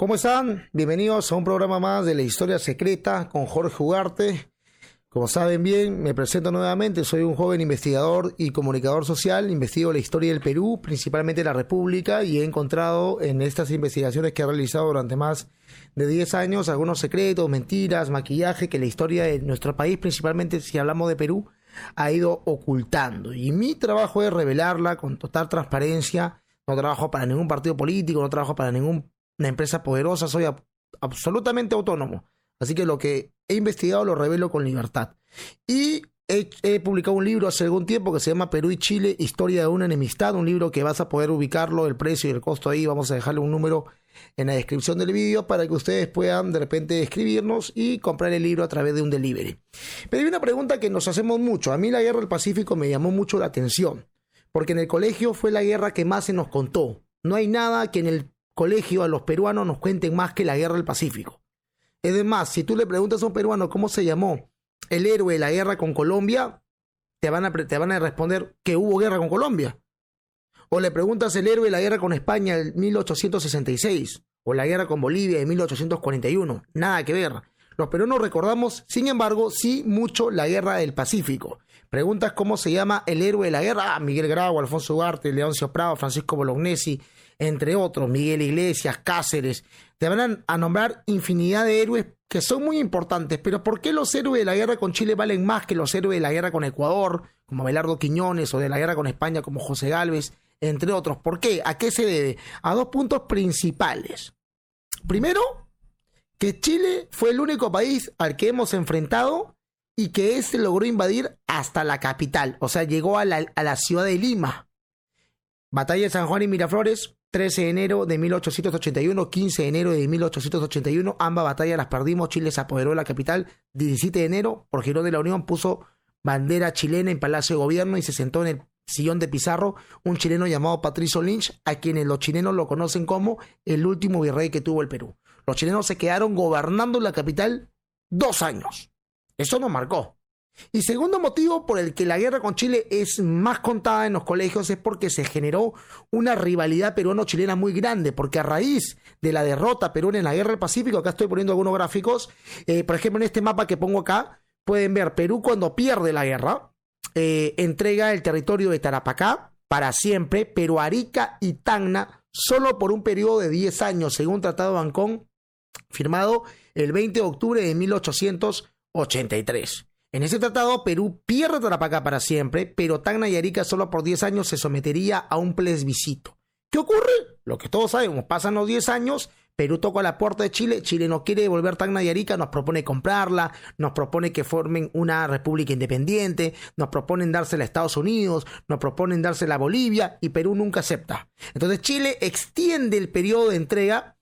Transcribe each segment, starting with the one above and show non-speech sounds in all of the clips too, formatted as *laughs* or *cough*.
¿Cómo están? Bienvenidos a un programa más de la historia secreta con Jorge Ugarte. Como saben bien, me presento nuevamente, soy un joven investigador y comunicador social, investigo la historia del Perú, principalmente la República, y he encontrado en estas investigaciones que he realizado durante más de 10 años algunos secretos, mentiras, maquillaje que la historia de nuestro país, principalmente si hablamos de Perú, ha ido ocultando. Y mi trabajo es revelarla con total transparencia. No trabajo para ningún partido político, no trabajo para ninguna empresa poderosa, soy absolutamente autónomo. Así que lo que he investigado lo revelo con libertad. Y he, publicado un libro hace algún tiempo que se llama Perú y Chile, Historia de una enemistad, un libro que vas a poder ubicarlo, el precio y el costo ahí, vamos a dejarle un número en la descripción del vídeo para que ustedes puedan de repente escribirnos y comprar el libro a través de un delivery. Pero hay una pregunta que nos hacemos mucho. A mí la guerra del Pacífico me llamó mucho la atención, porque en el colegio fue la guerra que más se nos contó. No hay nada que en el colegio a los peruanos nos cuenten más que la guerra del Pacífico. Es más, si tú le preguntas a un peruano cómo se llamó el héroe de la guerra con Colombia, te van a, te van a responder que hubo guerra con Colombia. O le preguntas el héroe de la guerra con España en 1866, o la guerra con Bolivia en 1841. Nada que ver. Los peruanos recordamos, sin embargo, sí mucho la guerra del Pacífico. Preguntas cómo se llama el héroe de la guerra. Ah, Miguel Grau, Alfonso Ugarte, Leoncio Prado, Francisco Bolognesi, entre otros, Miguel Iglesias, Cáceres, te van a nombrar infinidad de héroes que son muy importantes, pero ¿por qué los héroes de la guerra con Chile valen más que los héroes de la guerra con Ecuador, como Belardo Quiñones, o de la guerra con España, como José Gálvez, entre otros? ¿Por qué? ¿A qué se debe? A dos puntos principales. Primero, que Chile fue el único país al que hemos enfrentado y que éste logró invadir hasta la capital, o sea, llegó a la ciudad de Lima. Batalla de San Juan y Miraflores, 13 de enero de 1881, 15 de enero de 1881, ambas batallas las perdimos, Chile se apoderó de la capital, 17 de enero, por Girón de la Unión puso bandera chilena en Palacio de Gobierno y se sentó en el sillón de Pizarro un chileno llamado Patricio Lynch, a quienes los chilenos lo conocen como el último virrey que tuvo el Perú. Los chilenos se quedaron gobernando la capital dos años. Eso nos marcó. Y segundo motivo por el que la guerra con Chile es más contada en los colegios es porque se generó una rivalidad peruano-chilena muy grande, porque a raíz de la derrota peruana en la guerra del Pacífico, acá estoy poniendo algunos gráficos, eh, por ejemplo en este mapa que pongo acá, pueden ver Perú cuando pierde la guerra, eh, entrega el territorio de Tarapacá para siempre, pero Arica y Tacna solo por un periodo de 10 años, según Tratado de Ancón, firmado el 20 de octubre de 1883. En ese tratado, Perú pierde Tarapacá para siempre, pero Tacna y Arica solo por 10 años se sometería a un plebiscito. ¿Qué ocurre? Lo que todos sabemos, pasan los 10 años, Perú toca la puerta de Chile, Chile no quiere devolver Tacna y Arica, nos propone comprarla, nos propone que formen una república independiente, nos proponen dársela a Estados Unidos, nos proponen dársela a Bolivia y Perú nunca acepta. Entonces Chile extiende el periodo de entrega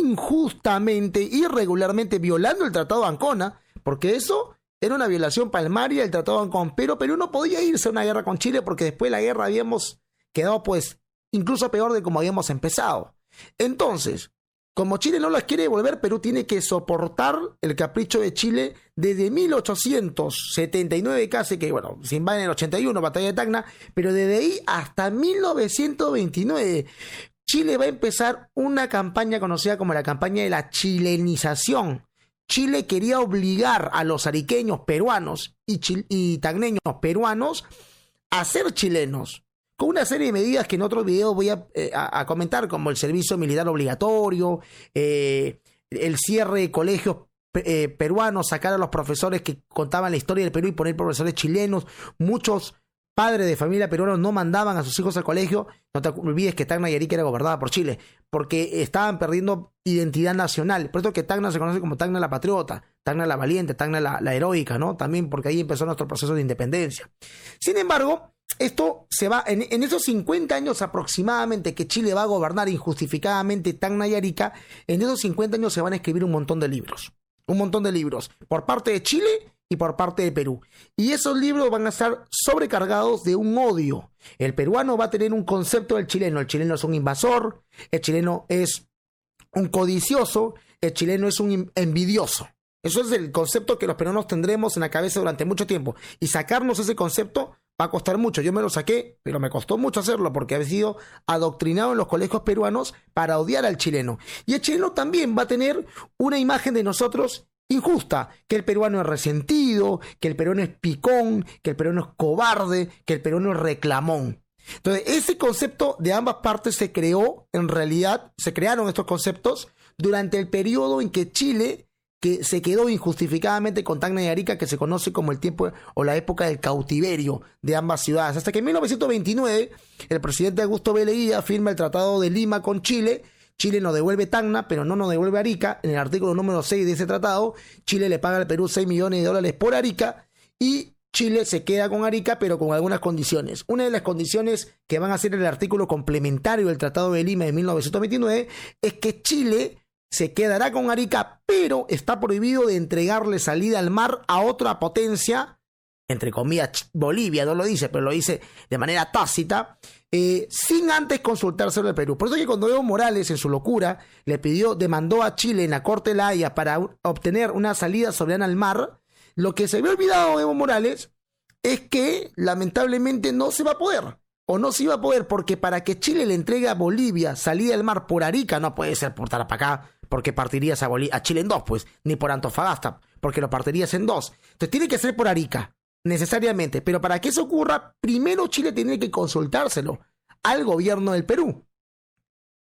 injustamente, irregularmente, violando el Tratado de Ancona, porque eso era una violación palmaria el Tratado con pero Perú no podía irse a una guerra con Chile porque después de la guerra habíamos quedado pues incluso peor de como habíamos empezado. Entonces, como Chile no las quiere devolver, Perú tiene que soportar el capricho de Chile desde 1879 casi, que bueno, se invade en el 81, batalla de Tacna, pero desde ahí hasta 1929. Chile va a empezar una campaña conocida como la campaña de la chilenización, Chile quería obligar a los ariqueños peruanos y, y tagneños peruanos a ser chilenos, con una serie de medidas que en otro video voy a, eh, comentar, como el servicio militar obligatorio, eh, el cierre de colegios eh, peruanos, sacar a los profesores que contaban la historia del Perú y poner profesores chilenos, muchos padres de familia peruanos no mandaban a sus hijos al colegio, no te olvides que Tacna y Arica era gobernada por Chile, porque estaban perdiendo identidad nacional. Por eso que Tacna se conoce como Tacna la patriota, Tacna la valiente, Tacna la, heroica, ¿no? También porque ahí empezó nuestro proceso de independencia. Sin embargo, esto se va, en, en, esos 50 años aproximadamente que Chile va a gobernar injustificadamente Tacna y Arica, en esos 50 años se van a escribir un montón de libros. Un montón de libros. Por parte de Chile y por parte de Perú. Y esos libros van a estar sobrecargados de un odio. El peruano va a tener un concepto del chileno. El chileno es un invasor, el chileno es un codicioso, el chileno es un envidioso. Eso es el concepto que los peruanos tendremos en la cabeza durante mucho tiempo. Y sacarnos ese concepto va a costar mucho. Yo me lo saqué, pero me costó mucho hacerlo porque había sido adoctrinado en los colegios peruanos para odiar al chileno. Y el chileno también va a tener una imagen de nosotros injusta, que el peruano es resentido, que el peruano es picón, que el peruano es cobarde, que el peruano es reclamón. Entonces, ese concepto de ambas partes se creó, en realidad, se crearon estos conceptos durante el periodo en que Chile que se quedó injustificadamente con Tacna y Arica, que se conoce como el tiempo o la época del cautiverio de ambas ciudades. Hasta que en 1929 el presidente Augusto B. firma el Tratado de Lima con Chile. Chile nos devuelve Tacna, pero no nos devuelve Arica. En el artículo número 6 de ese tratado, Chile le paga al Perú 6 millones de dólares por Arica y Chile se queda con Arica, pero con algunas condiciones. Una de las condiciones que van a ser el artículo complementario del Tratado de Lima de 1929 es que Chile se quedará con Arica, pero está prohibido de entregarle salida al mar a otra potencia, entre comillas, Bolivia no lo dice, pero lo dice de manera tácita, eh, sin antes consultárselo al Perú. Por eso que cuando Evo Morales, en su locura, le pidió, demandó a Chile en la Corte de la Haya para obtener una salida soberana al mar, lo que se había olvidado Evo Morales es que lamentablemente no se va a poder o no se iba a poder porque para que Chile le entregue a Bolivia salida al mar por Arica, no puede ser por Tarapacá, porque partirías a, a Chile en dos, pues, ni por Antofagasta, porque lo partirías en dos. Entonces tiene que ser por Arica, necesariamente. Pero para que eso ocurra, primero Chile tiene que consultárselo al gobierno del Perú.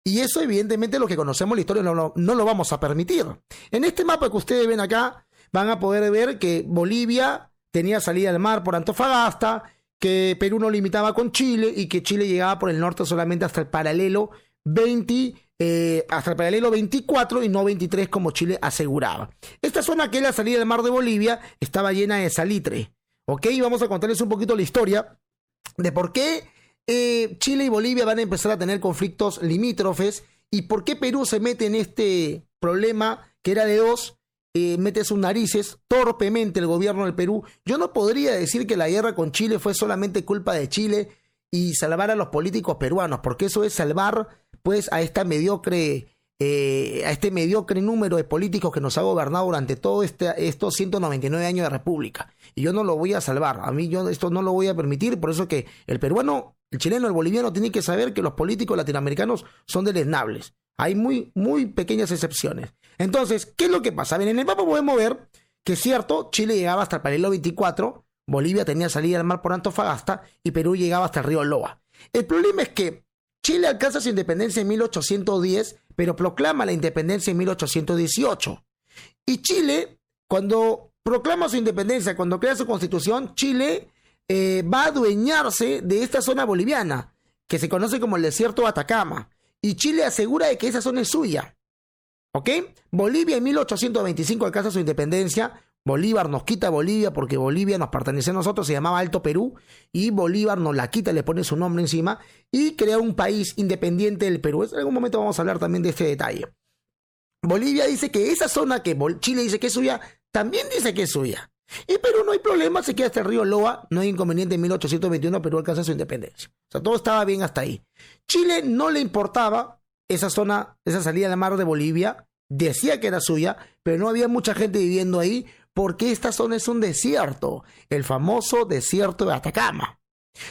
Y eso, evidentemente, lo que conocemos la historia no lo, vamos a permitir. En este mapa que ustedes ven acá, van a poder ver que Bolivia tenía salida al mar por Antofagasta, que Perú no limitaba con Chile y que Chile llegaba por el norte solamente hasta el paralelo 20 eh, hasta el paralelo 24 y no 23 como Chile aseguraba. Esta zona que es la salida del mar de Bolivia estaba llena de salitre. Ok, vamos a contarles un poquito la historia de por qué eh, Chile y Bolivia van a empezar a tener conflictos limítrofes y por qué Perú se mete en este problema que era de dos, eh, mete sus narices torpemente el gobierno del Perú. Yo no podría decir que la guerra con Chile fue solamente culpa de Chile y salvar a los políticos peruanos, porque eso es salvar pues a esta mediocre eh, a este mediocre número de políticos que nos ha gobernado durante todos este, estos 199 años de república. Y yo no lo voy a salvar. A mí yo esto no lo voy a permitir. Por eso que el peruano, el chileno, el boliviano tiene que saber que los políticos latinoamericanos son deleznables. Hay muy, muy pequeñas excepciones. Entonces, ¿qué es lo que pasa? Bien, en el mapa podemos ver que es cierto, Chile llegaba hasta el paralelo 24, Bolivia tenía salida al mar por Antofagasta y Perú llegaba hasta el río Loa. El problema es que Chile alcanza su independencia en 1810, pero proclama la independencia en 1818. Y Chile, cuando proclama su independencia, cuando crea su constitución, Chile eh, va a adueñarse de esta zona boliviana, que se conoce como el desierto de Atacama. Y Chile asegura de que esa zona es suya. ¿Ok? Bolivia en 1825 alcanza su independencia, Bolívar nos quita Bolivia porque Bolivia nos pertenece a nosotros, se llamaba Alto Perú, y Bolívar nos la quita, le pone su nombre encima, y crea un país independiente del Perú. En algún momento vamos a hablar también de este detalle. Bolivia dice que esa zona que Chile dice que es suya, también dice que es suya. Y Perú no hay problema, se queda hasta el río Loa, no hay inconveniente en 1821, Perú alcanza su independencia. O sea, todo estaba bien hasta ahí. Chile no le importaba esa zona, esa salida del mar de Bolivia, decía que era suya, pero no había mucha gente viviendo ahí porque esta zona es un desierto, el famoso desierto de Atacama.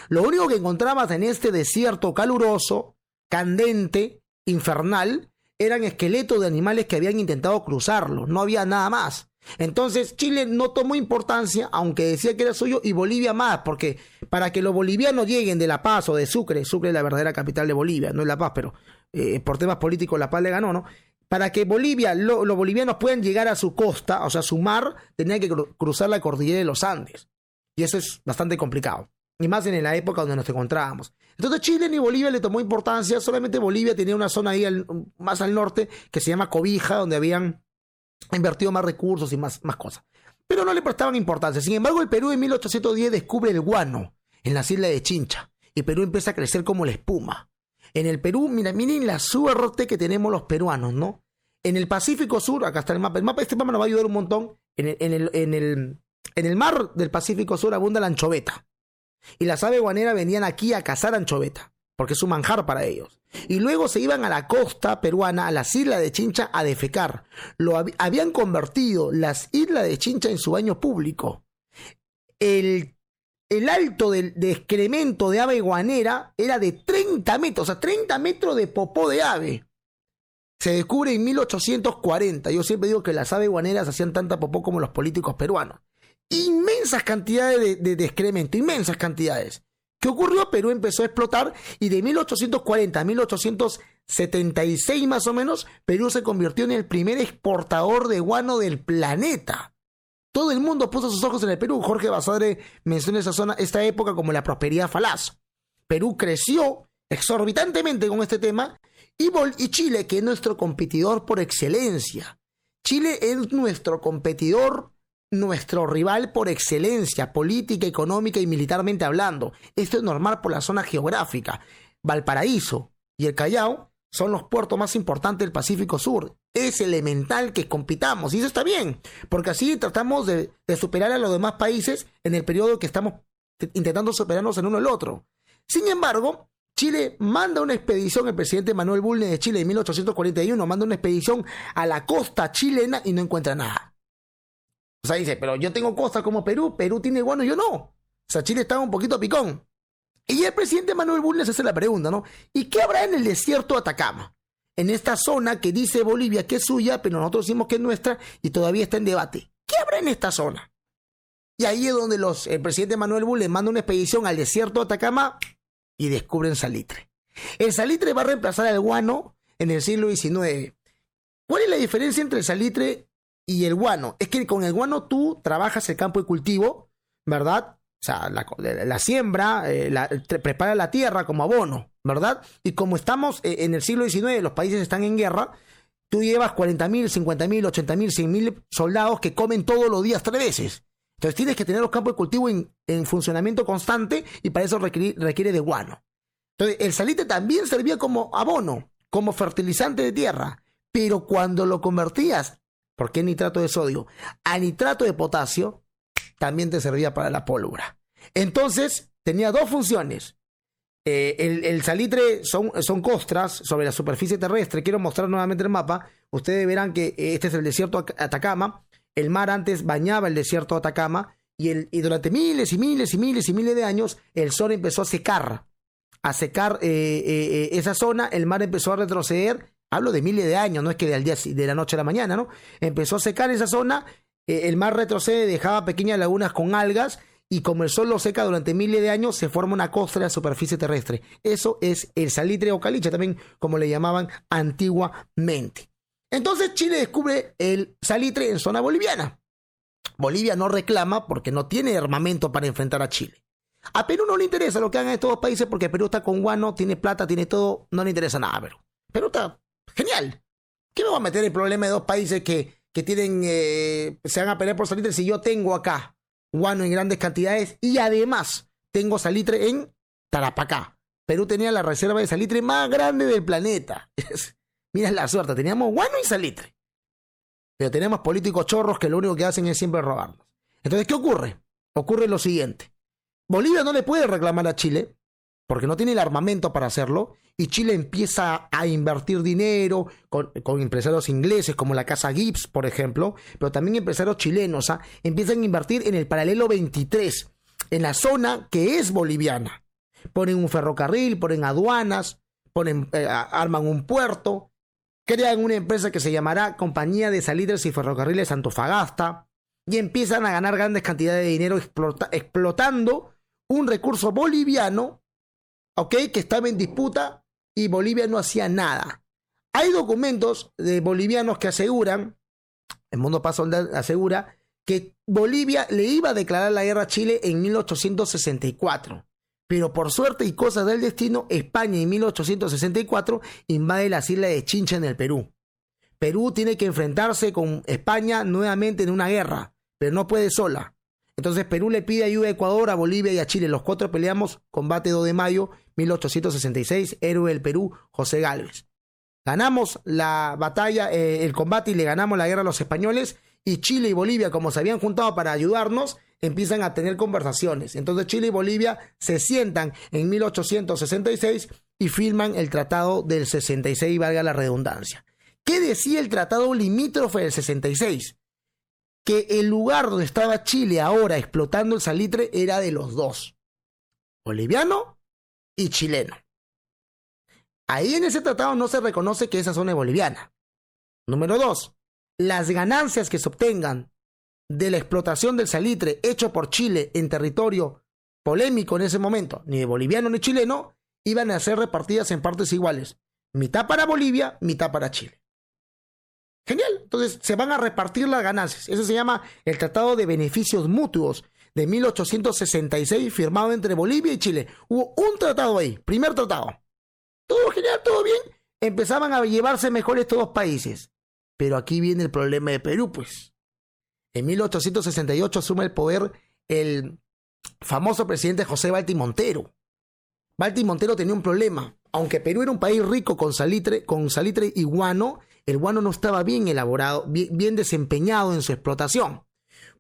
Lo único que encontrabas en este desierto caluroso, candente, infernal, eran esqueletos de animales que habían intentado cruzarlo, no había nada más. Entonces Chile no tomó importancia, aunque decía que era suyo, y Bolivia más, porque para que los bolivianos lleguen de La Paz o de Sucre, Sucre es la verdadera capital de Bolivia, no es La Paz, pero eh, por temas políticos La Paz le ganó, ¿no? Para que Bolivia, los bolivianos puedan llegar a su costa, o sea, su mar, tenían que cruzar la cordillera de los Andes. Y eso es bastante complicado. Y más en la época donde nos encontrábamos. Entonces Chile ni Bolivia le tomó importancia, solamente Bolivia tenía una zona ahí más al norte que se llama Cobija, donde habían invertido más recursos y más, más cosas. Pero no le prestaban importancia. Sin embargo, el Perú en 1810 descubre el guano en la isla de Chincha. Y Perú empieza a crecer como la espuma. En el Perú, mira, miren la suerte que tenemos los peruanos, ¿no? En el Pacífico Sur, acá está el mapa. El mapa, este mapa nos va a ayudar un montón. En el, en el, en el, en el mar del Pacífico Sur abunda la anchoveta. Y las aves guaneras venían aquí a cazar anchoveta, porque es un manjar para ellos. Y luego se iban a la costa peruana, a las islas de Chincha, a defecar. Lo habían convertido las islas de Chincha en su baño público. El el alto de, excremento de ave guanera era de 30 metros, o sea, 30 metros de popó de ave. Se descubre en 1840. Yo siempre digo que las aves guaneras hacían tanta popó como los políticos peruanos. Inmensas cantidades de, de excremento, inmensas cantidades. ¿Qué ocurrió? Perú empezó a explotar y de 1840 a 1876 más o menos, Perú se convirtió en el primer exportador de guano del planeta. Todo el mundo puso sus ojos en el Perú. Jorge Basadre menciona esa zona, esta época como la prosperidad falaz. Perú creció exorbitantemente con este tema y, y Chile, que es nuestro competidor por excelencia. Chile es nuestro competidor nuestro rival por excelencia, política, económica y militarmente hablando. Esto es normal por la zona geográfica. Valparaíso y el Callao son los puertos más importantes del Pacífico Sur. Es elemental que compitamos y eso está bien, porque así tratamos de, superar a los demás países en el periodo que estamos intentando superarnos en uno el otro. Sin embargo, Chile manda una expedición, el presidente Manuel Bulnes de Chile en 1841 manda una expedición a la costa chilena y no encuentra nada. O sea, dice, pero yo tengo costa como Perú, Perú tiene guano, yo no. O sea, Chile estaba un poquito picón. Y el presidente Manuel Bulnes hace la pregunta, ¿no? ¿Y qué habrá en el desierto de Atacama? En esta zona que dice Bolivia que es suya, pero nosotros decimos que es nuestra y todavía está en debate. ¿Qué habrá en esta zona? Y ahí es donde los, el presidente Manuel Bulnes manda una expedición al desierto de Atacama y descubren salitre. El salitre va a reemplazar al guano en el siglo XIX. ¿Cuál es la diferencia entre el salitre y el guano. Es que con el guano tú trabajas el campo de cultivo, ¿verdad? O sea, la, siembra, eh, prepara la tierra como abono, ¿verdad? Y como estamos eh, en el siglo XIX, los países están en guerra, tú llevas 40.000, 50.000, 80.000, mil soldados que comen todos los días tres veces. Entonces tienes que tener los campos de cultivo en, funcionamiento constante y para eso requiere, requiere de guano. Entonces el salite también servía como abono, como fertilizante de tierra, pero cuando lo convertías ¿Por qué nitrato de sodio? A nitrato de potasio también te servía para la pólvora. Entonces, tenía dos funciones. Eh, el, salitre son, son, costras sobre la superficie terrestre. Quiero mostrar nuevamente el mapa. Ustedes verán que este es el desierto Atacama. El mar antes bañaba el desierto Atacama y, el, durante miles y miles y miles y miles de años el sol empezó a secar. A secar eh, eh, esa zona, el mar empezó a retroceder Hablo de miles de años, no es que de, día, de la noche a la mañana, ¿no? Empezó a secar esa zona, eh, el mar retrocede, dejaba pequeñas lagunas con algas y como el sol lo seca durante miles de años, se forma una costra en la superficie terrestre. Eso es el salitre o caliche, también como le llamaban antiguamente. Entonces Chile descubre el salitre en zona boliviana. Bolivia no reclama porque no tiene armamento para enfrentar a Chile. A Perú no le interesa lo que hagan estos dos países porque Perú está con guano, tiene plata, tiene todo, no le interesa nada a Perú. Perú está Genial. ¿Qué me va a meter el problema de dos países que, que tienen, eh, se van a pelear por salitre si yo tengo acá guano en grandes cantidades y además tengo salitre en Tarapacá? Perú tenía la reserva de salitre más grande del planeta. *laughs* Mira la suerte, teníamos guano y salitre. Pero tenemos políticos chorros que lo único que hacen es siempre robarnos. Entonces, ¿qué ocurre? Ocurre lo siguiente. Bolivia no le puede reclamar a Chile porque no tiene el armamento para hacerlo, y Chile empieza a invertir dinero con, empresarios ingleses como la Casa Gibbs, por ejemplo, pero también empresarios chilenos, ¿ah? empiezan a invertir en el paralelo 23, en la zona que es boliviana. Ponen un ferrocarril, ponen aduanas, eh, arman un puerto, crean una empresa que se llamará Compañía de Salitres y Ferrocarriles Antofagasta, y empiezan a ganar grandes cantidades de dinero explotando un recurso boliviano ¿ok? Que estaba en disputa y Bolivia no hacía nada. Hay documentos de bolivianos que aseguran, el Mundo Paso asegura, que Bolivia le iba a declarar la guerra a Chile en 1864. Pero por suerte y cosas del destino, España en 1864 invade las islas de Chincha en el Perú. Perú tiene que enfrentarse con España nuevamente en una guerra, pero no puede sola. Entonces Perú le pide ayuda a Ecuador, a Bolivia y a Chile. Los cuatro peleamos, combate 2 de mayo 1866, héroe del Perú, José Gálvez. Ganamos la batalla, eh, el combate y le ganamos la guerra a los españoles y Chile y Bolivia, como se habían juntado para ayudarnos, empiezan a tener conversaciones. Entonces Chile y Bolivia se sientan en 1866 y firman el Tratado del 66, valga la redundancia. ¿Qué decía el Tratado limítrofe del 66? que el lugar donde estaba Chile ahora explotando el salitre era de los dos, boliviano y chileno. Ahí en ese tratado no se reconoce que esa zona es boliviana. Número dos, las ganancias que se obtengan de la explotación del salitre hecho por Chile en territorio polémico en ese momento, ni de boliviano ni chileno, iban a ser repartidas en partes iguales. Mitad para Bolivia, mitad para Chile. Genial. Entonces se van a repartir las ganancias. Eso se llama el Tratado de Beneficios Mutuos de 1866 firmado entre Bolivia y Chile. Hubo un tratado ahí, primer tratado. Todo genial, todo bien. Empezaban a llevarse mejor estos dos países. Pero aquí viene el problema de Perú, pues. En 1868 asume el poder el famoso presidente José Balti Montero. Balti Montero tenía un problema. Aunque Perú era un país rico con salitre, con salitre y guano, el guano no estaba bien elaborado, bien, desempeñado en su explotación.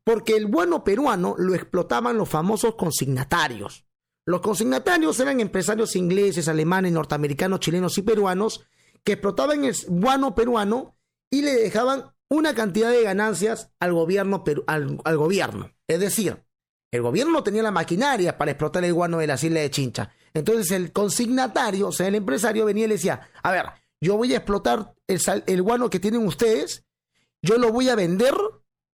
Porque el guano peruano lo explotaban los famosos consignatarios. Los consignatarios eran empresarios ingleses, alemanes, norteamericanos, chilenos y peruanos que explotaban el guano peruano y le dejaban una cantidad de ganancias al gobierno, al, gobierno. Es decir, el gobierno no tenía la maquinaria para explotar el guano de las islas de Chincha. Entonces el consignatario, o sea, el empresario venía y le decía, a ver, yo voy a explotar el, el guano que tienen ustedes, yo lo voy a vender,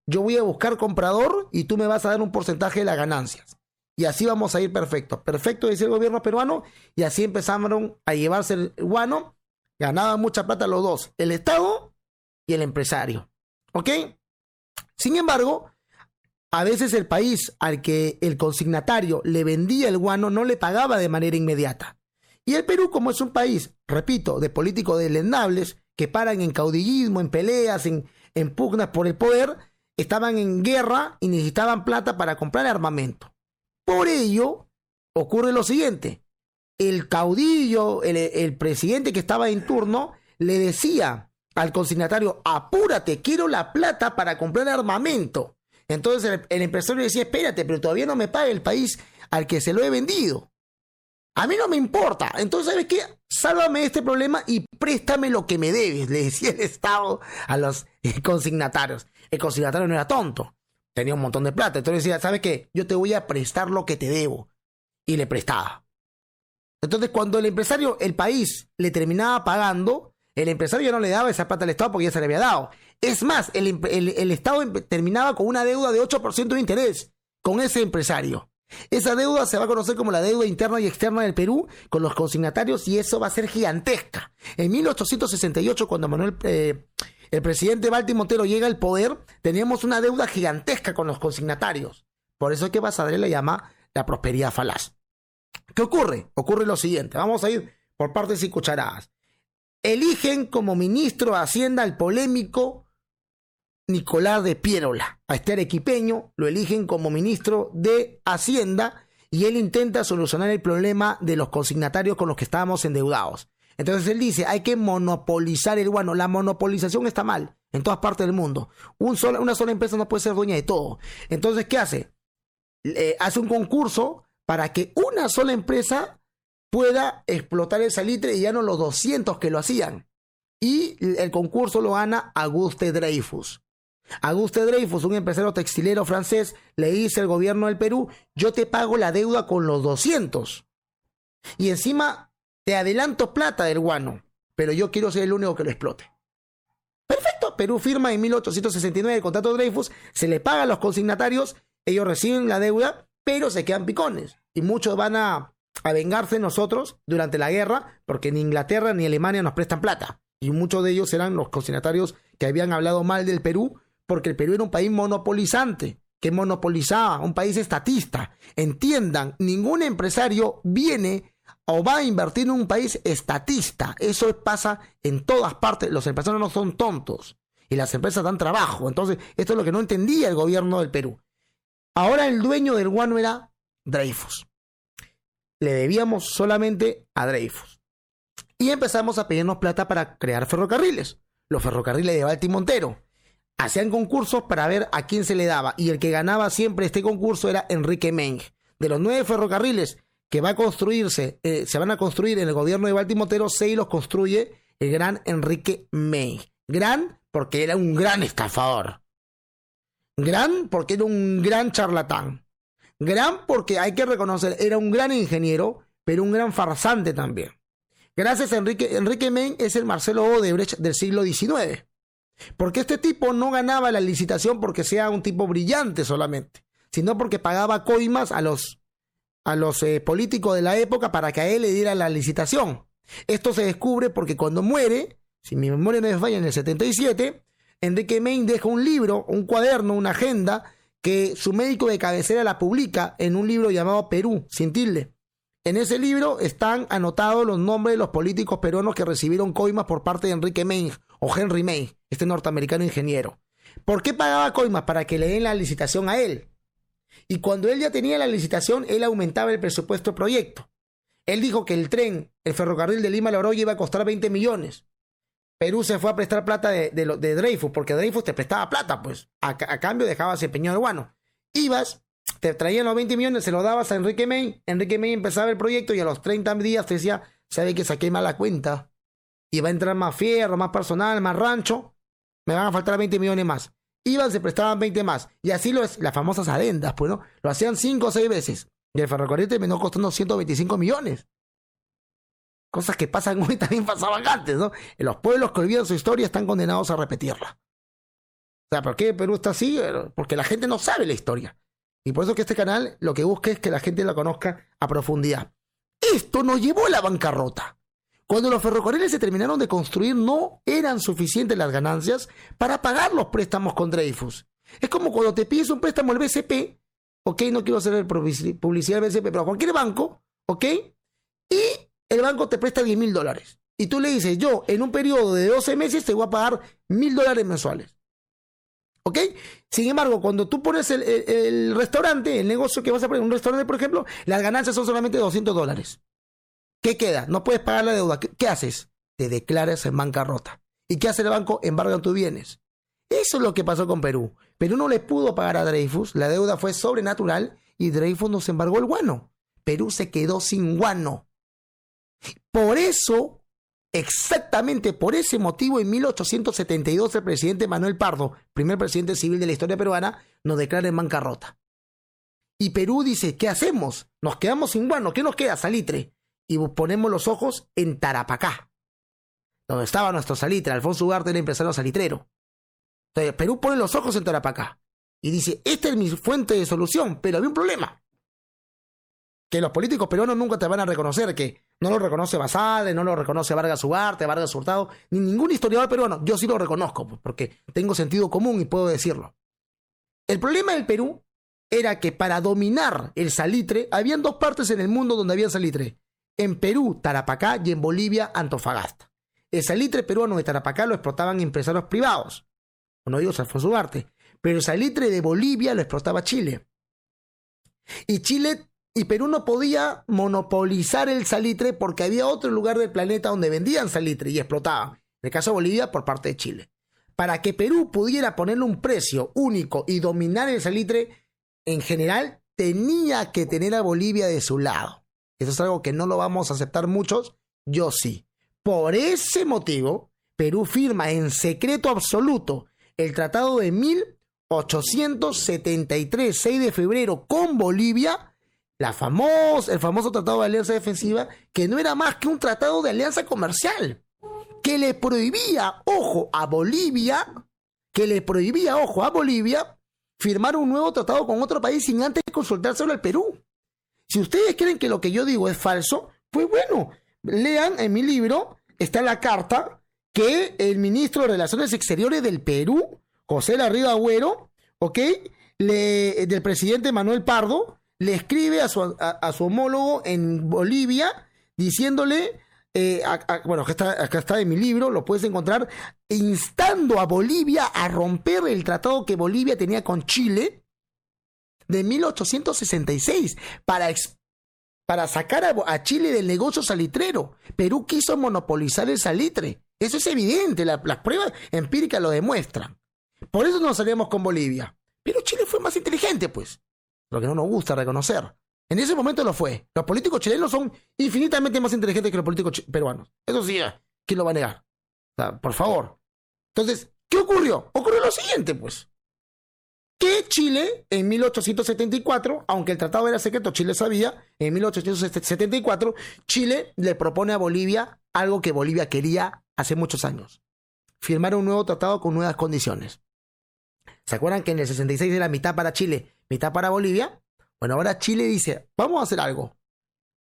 yo voy a buscar comprador y tú me vas a dar un porcentaje de las ganancias. Y así vamos a ir perfecto. Perfecto, dice el gobierno peruano, y así empezaron a llevarse el guano. Ganaban mucha plata los dos, el Estado y el empresario. ¿Ok? Sin embargo, a veces el país al que el consignatario le vendía el guano no le pagaba de manera inmediata. Y el Perú, como es un país, repito, de políticos delenables, que paran en caudillismo, en peleas, en, en pugnas por el poder, estaban en guerra y necesitaban plata para comprar armamento. Por ello, ocurre lo siguiente. El caudillo, el, presidente que estaba en turno, le decía al consignatario, apúrate, quiero la plata para comprar armamento. Entonces el, empresario decía, espérate, pero todavía no me paga el país al que se lo he vendido. A mí no me importa. Entonces, ¿sabes qué? Sálvame este problema y préstame lo que me debes, le decía el Estado a los consignatarios. El consignatario no era tonto, tenía un montón de plata. Entonces decía, ¿sabes qué? Yo te voy a prestar lo que te debo. Y le prestaba. Entonces, cuando el empresario, el país, le terminaba pagando, el empresario ya no le daba esa plata al Estado porque ya se le había dado. Es más, el, el Estado terminaba con una deuda de 8% de interés con ese empresario. Esa deuda se va a conocer como la deuda interna y externa del Perú con los consignatarios y eso va a ser gigantesca. En 1868, cuando Manuel, eh, el presidente Balti Montero llega al poder, teníamos una deuda gigantesca con los consignatarios. Por eso es que Basadre le llama la prosperidad falaz. ¿Qué ocurre? Ocurre lo siguiente. Vamos a ir por partes y cucharadas. Eligen como ministro de Hacienda al polémico Nicolás de Pierola. A este arequipeño lo eligen como ministro de Hacienda y él intenta solucionar el problema de los consignatarios con los que estábamos endeudados. Entonces él dice, hay que monopolizar el guano. La monopolización está mal en todas partes del mundo. una sola empresa no puede ser dueña de todo. Entonces, ¿qué hace? hace un concurso para que una sola empresa pueda explotar el salitre y ya no los 200 que lo hacían. Y el concurso lo gana Auguste Dreyfus. Auguste Dreyfus, un empresario textilero francés, le dice al gobierno del Perú, yo te pago la deuda con los 200. Y encima te adelanto plata del guano, pero yo quiero ser el único que lo explote. Perfecto, Perú firma en 1869 el contrato de Dreyfus, se le paga a los consignatarios, ellos reciben la deuda, pero se quedan picones. Y muchos van a, a vengarse nosotros durante la guerra, porque ni Inglaterra ni Alemania nos prestan plata. Y muchos de ellos eran los consignatarios que habían hablado mal del Perú porque el Perú era un país monopolizante, que monopolizaba, un país estatista. Entiendan, ningún empresario viene o va a invertir en un país estatista. Eso pasa en todas partes. Los empresarios no son tontos y las empresas dan trabajo. Entonces, esto es lo que no entendía el gobierno del Perú. Ahora el dueño del guano era Dreyfus. Le debíamos solamente a Dreyfus. Y empezamos a pedirnos plata para crear ferrocarriles. Los ferrocarriles de Balti Montero hacían concursos para ver a quién se le daba y el que ganaba siempre este concurso era Enrique Meng. De los nueve ferrocarriles que va a construirse, eh, se van a construir en el gobierno de Baltimotero, seis los construye el gran Enrique Meng. Gran porque era un gran estafador. Gran porque era un gran charlatán. Gran porque hay que reconocer, era un gran ingeniero, pero un gran farsante también. Gracias a Enrique, Enrique Men es el Marcelo Odebrecht del siglo XIX. Porque este tipo no ganaba la licitación porque sea un tipo brillante solamente, sino porque pagaba coimas a los, a los eh, políticos de la época para que a él le diera la licitación. Esto se descubre porque cuando muere, si mi memoria no es falla, en el 77, Enrique Main deja un libro, un cuaderno, una agenda, que su médico de cabecera la publica en un libro llamado Perú, sin tilde. En ese libro están anotados los nombres de los políticos peruanos que recibieron coimas por parte de Enrique Main o Henry May, este norteamericano ingeniero. ¿Por qué pagaba coimas? Para que le den la licitación a él. Y cuando él ya tenía la licitación, él aumentaba el presupuesto del proyecto. Él dijo que el tren, el ferrocarril de Lima a Loroya iba a costar 20 millones. Perú se fue a prestar plata de, de, Dreyfus, porque Dreyfus te prestaba plata, pues. A, cambio dejabas el peñón guano. Ibas, te traían los 20 millones, se los dabas a Enrique May. Enrique May empezaba el proyecto y a los 30 días te decía, sabe que saqué mala cuenta. Y va a entrar más fierro, más personal, más rancho. Me van a faltar 20 millones más. Iban, se prestaban 20 más. Y así lo es, las famosas adendas, pues, ¿no? Lo hacían 5 o 6 veces. Y el ferrocarril terminó costando 125 millones. Cosas que pasan hoy *laughs* también pasaban antes, ¿no? En los pueblos que olvidan su historia están condenados a repetirla. O sea, ¿por qué Perú está así? Porque la gente no sabe la historia. Y por eso que este canal lo que busca es que la gente la conozca a profundidad. Esto nos llevó a la bancarrota. Cuando los ferrocarriles se terminaron de construir, no eran suficientes las ganancias para pagar los préstamos con Dreyfus. Es como cuando te pides un préstamo al BCP, ok, no quiero hacer publicidad del BCP, pero cualquier banco, ok, y el banco te presta 10 mil dólares. Y tú le dices, yo en un periodo de 12 meses te voy a pagar mil dólares mensuales. ¿Ok? Sin embargo, cuando tú pones el, restaurante, el negocio que vas a poner, un restaurante, por ejemplo, las ganancias son solamente 200 dólares. ¿Qué queda? No puedes pagar la deuda. ¿Qué, haces? Te declaras en bancarrota. ¿Y qué hace el banco? Embarga tus bienes. Eso es lo que pasó con Perú. Perú no le pudo pagar a Dreyfus, la deuda fue sobrenatural y Dreyfus nos embargó el guano. Perú se quedó sin guano. Por eso, exactamente por ese motivo, en 1872 el presidente Manuel Pardo, primer presidente civil de la historia peruana, nos declara en bancarrota. Y Perú dice, ¿qué hacemos? Nos quedamos sin guano, ¿qué nos queda? Salitre. Y ponemos los ojos en Tarapacá, donde estaba nuestro salitre, Alfonso Ugarte, el empresario salitrero. Entonces, Perú pone los ojos en Tarapacá y dice, esta es mi fuente de solución, pero había un problema que los políticos peruanos nunca te van a reconocer, que no lo reconoce Basade, no lo reconoce Vargas Ugarte, Vargas Hurtado, ni ningún historiador peruano. Yo sí lo reconozco, pues, porque tengo sentido común y puedo decirlo. El problema del Perú era que para dominar el salitre, habían dos partes en el mundo donde había salitre. En Perú, Tarapacá, y en Bolivia, Antofagasta. El salitre peruano de Tarapacá lo explotaban empresarios privados. No digo Alfonso Ugarte. Pero el salitre de Bolivia lo explotaba Chile. Y Chile y Perú no podía monopolizar el salitre porque había otro lugar del planeta donde vendían salitre y explotaban. En el caso de Bolivia, por parte de Chile. Para que Perú pudiera ponerle un precio único y dominar el salitre, en general, tenía que tener a Bolivia de su lado. Eso es algo que no lo vamos a aceptar muchos, yo sí. Por ese motivo, Perú firma en secreto absoluto el Tratado de 1873, 6 de febrero, con Bolivia, la el famoso tratado de alianza defensiva, que no era más que un tratado de alianza comercial, que le prohibía, ojo, a Bolivia, que le prohibía, ojo, a Bolivia, firmar un nuevo tratado con otro país sin antes consultárselo al Perú. Si ustedes creen que lo que yo digo es falso, pues bueno, lean en mi libro, está la carta que el ministro de Relaciones Exteriores del Perú, José Larriba Agüero, ¿ok? Le, del presidente Manuel Pardo, le escribe a su, a, su homólogo en Bolivia diciéndole, eh, bueno, acá está, acá está en mi libro, lo puedes encontrar, instando a Bolivia a romper el tratado que Bolivia tenía con Chile de 1866 para, para sacar a, Chile del negocio salitrero. Perú quiso monopolizar el salitre. Eso es evidente, las pruebas empíricas lo demuestran. Por eso nos salimos con Bolivia. Pero Chile fue más inteligente, pues lo que no nos gusta reconocer. En ese momento lo fue. Los políticos chilenos son infinitamente más inteligentes que los políticos peruanos. Eso sí, ¿quién lo va a negar? Por favor. Entonces, ¿qué ocurrió? Ocurrió lo siguiente, pues. Que Chile en 1874, aunque el tratado era secreto, Chile sabía, en 1874 Chile le propone a Bolivia algo que Bolivia quería hace muchos años. Firmar un nuevo tratado con nuevas condiciones. ¿Se acuerdan que en el 66 era mitad para Chile, mitad para Bolivia? Bueno, ahora Chile dice, vamos a hacer algo.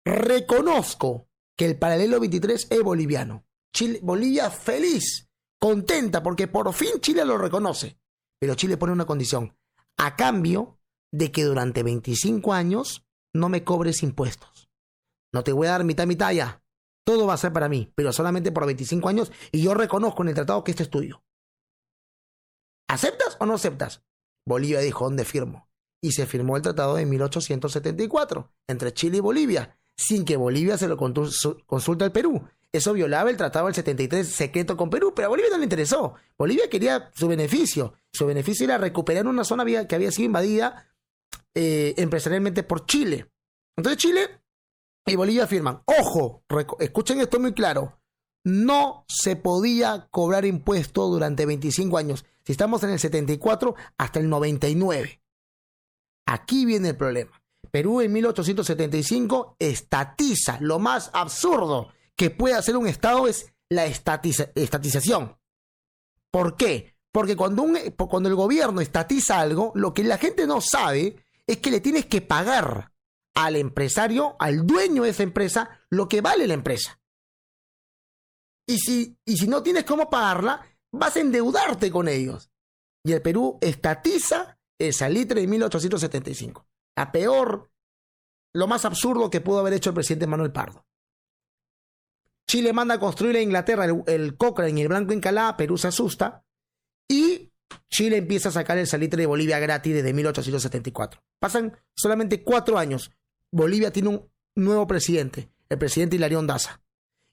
Reconozco que el paralelo 23 es boliviano. Chile, Bolivia feliz, contenta, porque por fin Chile lo reconoce. Pero Chile pone una condición, a cambio de que durante 25 años no me cobres impuestos. No te voy a dar mitad, mitad ya. Todo va a ser para mí, pero solamente por 25 años y yo reconozco en el tratado que este es tuyo. ¿Aceptas o no aceptas? Bolivia dijo, ¿dónde firmo? Y se firmó el tratado de 1874 entre Chile y Bolivia, sin que Bolivia se lo consulte al Perú. Eso violaba el tratado del 73 secreto con Perú, pero a Bolivia no le interesó. Bolivia quería su beneficio. Su beneficio era recuperar una zona que había sido invadida eh, empresarialmente por Chile. Entonces Chile y Bolivia firman. Ojo, escuchen esto muy claro. No se podía cobrar impuesto durante 25 años. Si estamos en el 74 hasta el 99. Aquí viene el problema. Perú en 1875 estatiza lo más absurdo que puede hacer un Estado es la estatización. ¿Por qué? Porque cuando, el gobierno estatiza algo, lo que la gente no sabe es que le tienes que pagar al empresario, al dueño de esa empresa, lo que vale la empresa. Y si, y si no tienes cómo pagarla, vas a endeudarte con ellos. Y el Perú estatiza el salitre de 1875. La peor, lo más absurdo que pudo haber hecho el presidente Manuel Pardo. Chile manda a construir en Inglaterra el, Cochrane y el Blanco Encalá, Perú se asusta y Chile empieza a sacar el salitre de Bolivia gratis desde 1874. Pasan solamente cuatro años. Bolivia tiene un nuevo presidente, el presidente Hilarión Daza.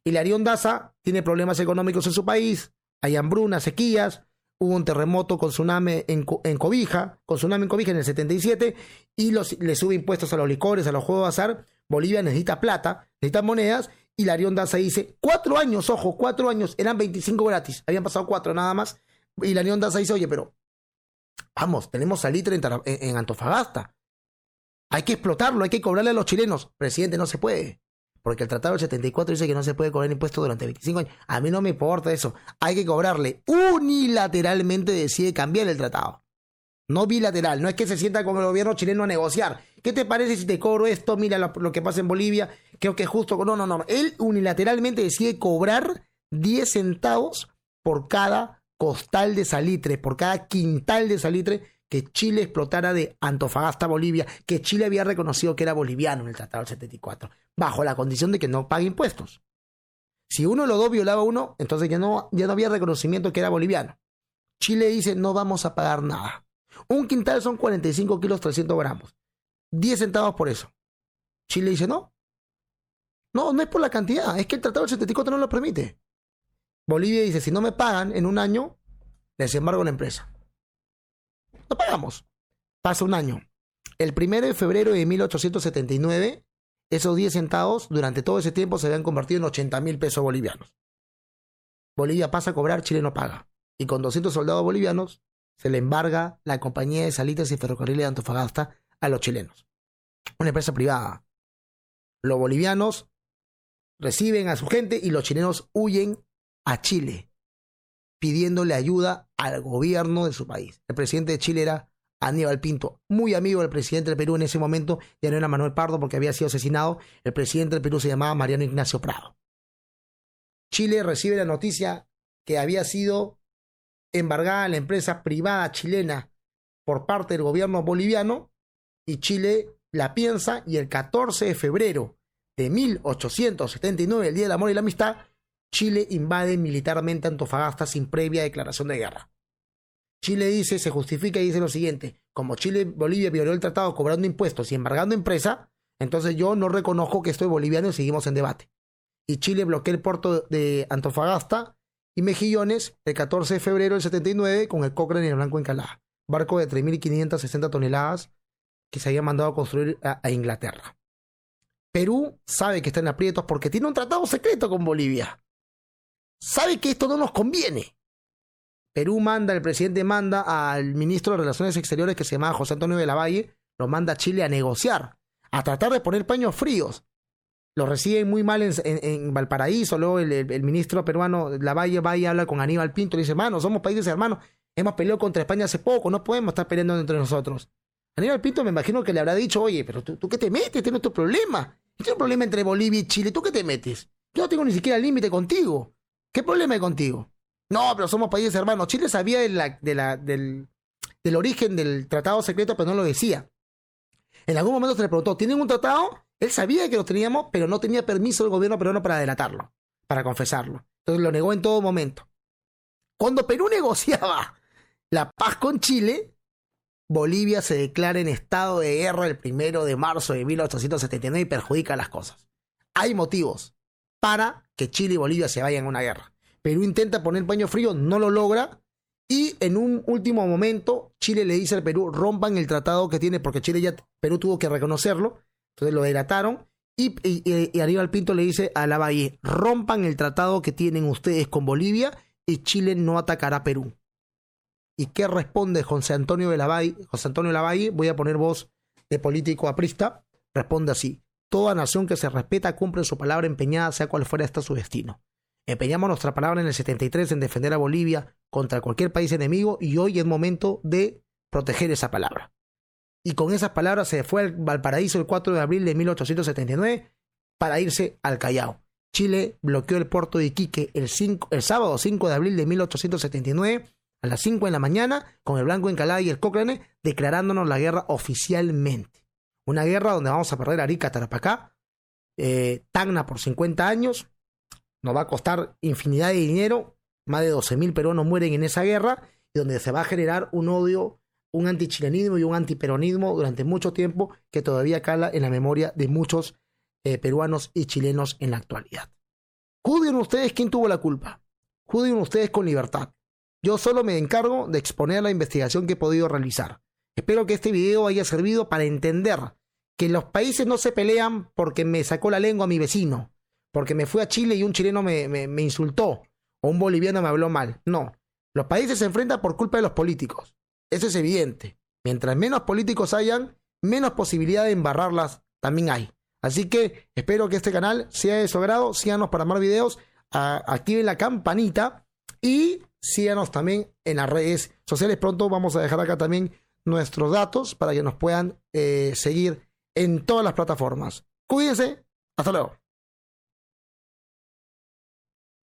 Hilarión Daza tiene problemas económicos en su país, hay hambruna, sequías, hubo un terremoto con tsunami en, Cobija, con tsunami en Cobija en el 77, y le sube impuestos a los licores, a los juegos de azar. Bolivia necesita plata, necesita monedas, y Larión Daza dice, cuatro años, ojo, cuatro años, eran 25 gratis, habían pasado cuatro nada más. Y Larión Daza dice, oye, pero vamos, tenemos salitre en, Antofagasta. Hay que explotarlo, hay que cobrarle a los chilenos. Presidente, no se puede. Porque el Tratado del 74 dice que no se puede cobrar impuestos durante 25 años. A mí no me importa eso. Hay que cobrarle. Unilateralmente decide cambiar el tratado. No bilateral. No es que se sienta con el gobierno chileno a negociar. ¿Qué te parece si te cobro esto? Mira lo que pasa en Bolivia creo que justo. No, no, no. Él unilateralmente decide cobrar 10 centavos por cada costal de salitre, por cada quintal de salitre que Chile explotara de Antofagasta, Bolivia, que Chile había reconocido que era boliviano en el Tratado del 74, bajo la condición de que no pague impuestos. Si uno lo dos violaba uno, entonces ya no, ya no había reconocimiento que era boliviano. Chile dice, no vamos a pagar nada. Un quintal son 45 kilos 300 gramos. 10 centavos por eso. Chile dice, no, no, no es por la cantidad, es que el Tratado del 74 no lo permite. Bolivia dice, si no me pagan en un año, les embargo la empresa. No pagamos. Pasa un año. El primero de febrero de 1879, esos 10 centavos durante todo ese tiempo se habían convertido en 80 mil pesos bolivianos. Bolivia pasa a cobrar, Chile no paga. Y con 200 soldados bolivianos se le embarga la compañía de salitas y ferrocarriles de Antofagasta a los chilenos. Una empresa privada. Los bolivianos reciben a su gente y los chilenos huyen a Chile pidiéndole ayuda al gobierno de su país. El presidente de Chile era Aníbal Pinto, muy amigo del presidente del Perú en ese momento, ya no era Manuel Pardo porque había sido asesinado, el presidente del Perú se llamaba Mariano Ignacio Prado. Chile recibe la noticia que había sido embargada la empresa privada chilena por parte del gobierno boliviano y Chile la piensa y el 14 de febrero de 1879, el Día del Amor y la Amistad, Chile invade militarmente Antofagasta sin previa declaración de guerra. Chile dice, se justifica y dice lo siguiente, como Chile Bolivia violó el tratado cobrando impuestos y embargando empresa, entonces yo no reconozco que estoy boliviano y seguimos en debate. Y Chile bloquea el puerto de Antofagasta y Mejillones el 14 de febrero del 79 con el Cochrane y el Blanco Encalada, barco de 3.560 toneladas que se había mandado a construir a Inglaterra. Perú sabe que está en aprietos porque tiene un tratado secreto con Bolivia. Sabe que esto no nos conviene. Perú manda, el presidente manda al ministro de Relaciones Exteriores que se llama José Antonio de la Valle, lo manda a Chile a negociar, a tratar de poner paños fríos. Lo reciben muy mal en, Valparaíso, luego el, ministro peruano Lavalle va y habla con Aníbal Pinto y dice, hermano, somos países hermanos, hemos peleado contra España hace poco, no podemos estar peleando entre nosotros. Aníbal Pinto me imagino que le habrá dicho, oye, pero tú, qué te metes, este no es tu problema. Este es un problema entre Bolivia y Chile, ¿tú qué te metes? Yo no tengo ni siquiera límite contigo. ¿Qué problema hay contigo? No, pero somos países hermanos. Chile sabía de la, de la, del, del origen del tratado secreto, pero no lo decía. En algún momento se le preguntó, ¿tienen un tratado? Él sabía que lo teníamos, pero no tenía permiso del gobierno peruano para delatarlo, para confesarlo. Entonces lo negó en todo momento. Cuando Perú *laughs* negociaba la paz con Chile, Bolivia se declara en estado de guerra el primero de marzo de 1879 y perjudica las cosas. Hay motivos para que Chile y Bolivia se vayan a una guerra. Perú intenta poner paño frío, no lo logra. Y en un último momento, Chile le dice al Perú, rompan el tratado que tiene, porque Chile ya, Perú tuvo que reconocerlo. Entonces lo delataron. Y, y, Aníbal Pinto le dice a la Valle, rompan el tratado que tienen ustedes con Bolivia y Chile no atacará Perú. ¿Y qué responde José Antonio de la Valle? José Antonio de la Valle, voy a poner voz de político aprista, responde así. Toda nación que se respeta cumple su palabra empeñada, sea cual fuera esta su destino. Empeñamos nuestra palabra en el 73 en defender a Bolivia contra cualquier país enemigo y hoy es momento de proteger esa palabra. Y con esas palabras se fue al Valparaíso el 4 de abril de 1879 para irse al Callao. Chile bloqueó el puerto de Iquique el, el sábado 5 de abril de 1879 a las 5 de la mañana con el Blanco Encalada y el Cochrane declarándonos la guerra oficialmente. Una guerra donde vamos a perder Arica, Tarapacá, eh, Tacna por 50 años, nos va a costar infinidad de dinero, más de 12.000 peruanos mueren en esa guerra, y donde se va a generar un odio, un antichilenismo y un antiperonismo durante mucho tiempo que todavía cala en la memoria de muchos eh, peruanos y chilenos en la actualidad. Juzguen ustedes quién tuvo la culpa. Juzguen ustedes con libertad. Yo solo me encargo de exponer la investigación que he podido realizar. Espero que este video haya servido para entender que los países no se pelean porque me sacó la lengua a mi vecino, porque me fui a Chile y un chileno me, me, insultó o un boliviano me habló mal. No, los países se enfrentan por culpa de los políticos. Eso es evidente. Mientras menos políticos hayan, menos posibilidad de embarrarlas también hay. Así que espero que este canal sea de su agrado. Síganos para más videos. activen la campanita y síganos también en las redes sociales. Pronto vamos a dejar acá también nuestros datos para que nos puedan eh, seguir en todas las plataformas. Cuídense. Hasta luego.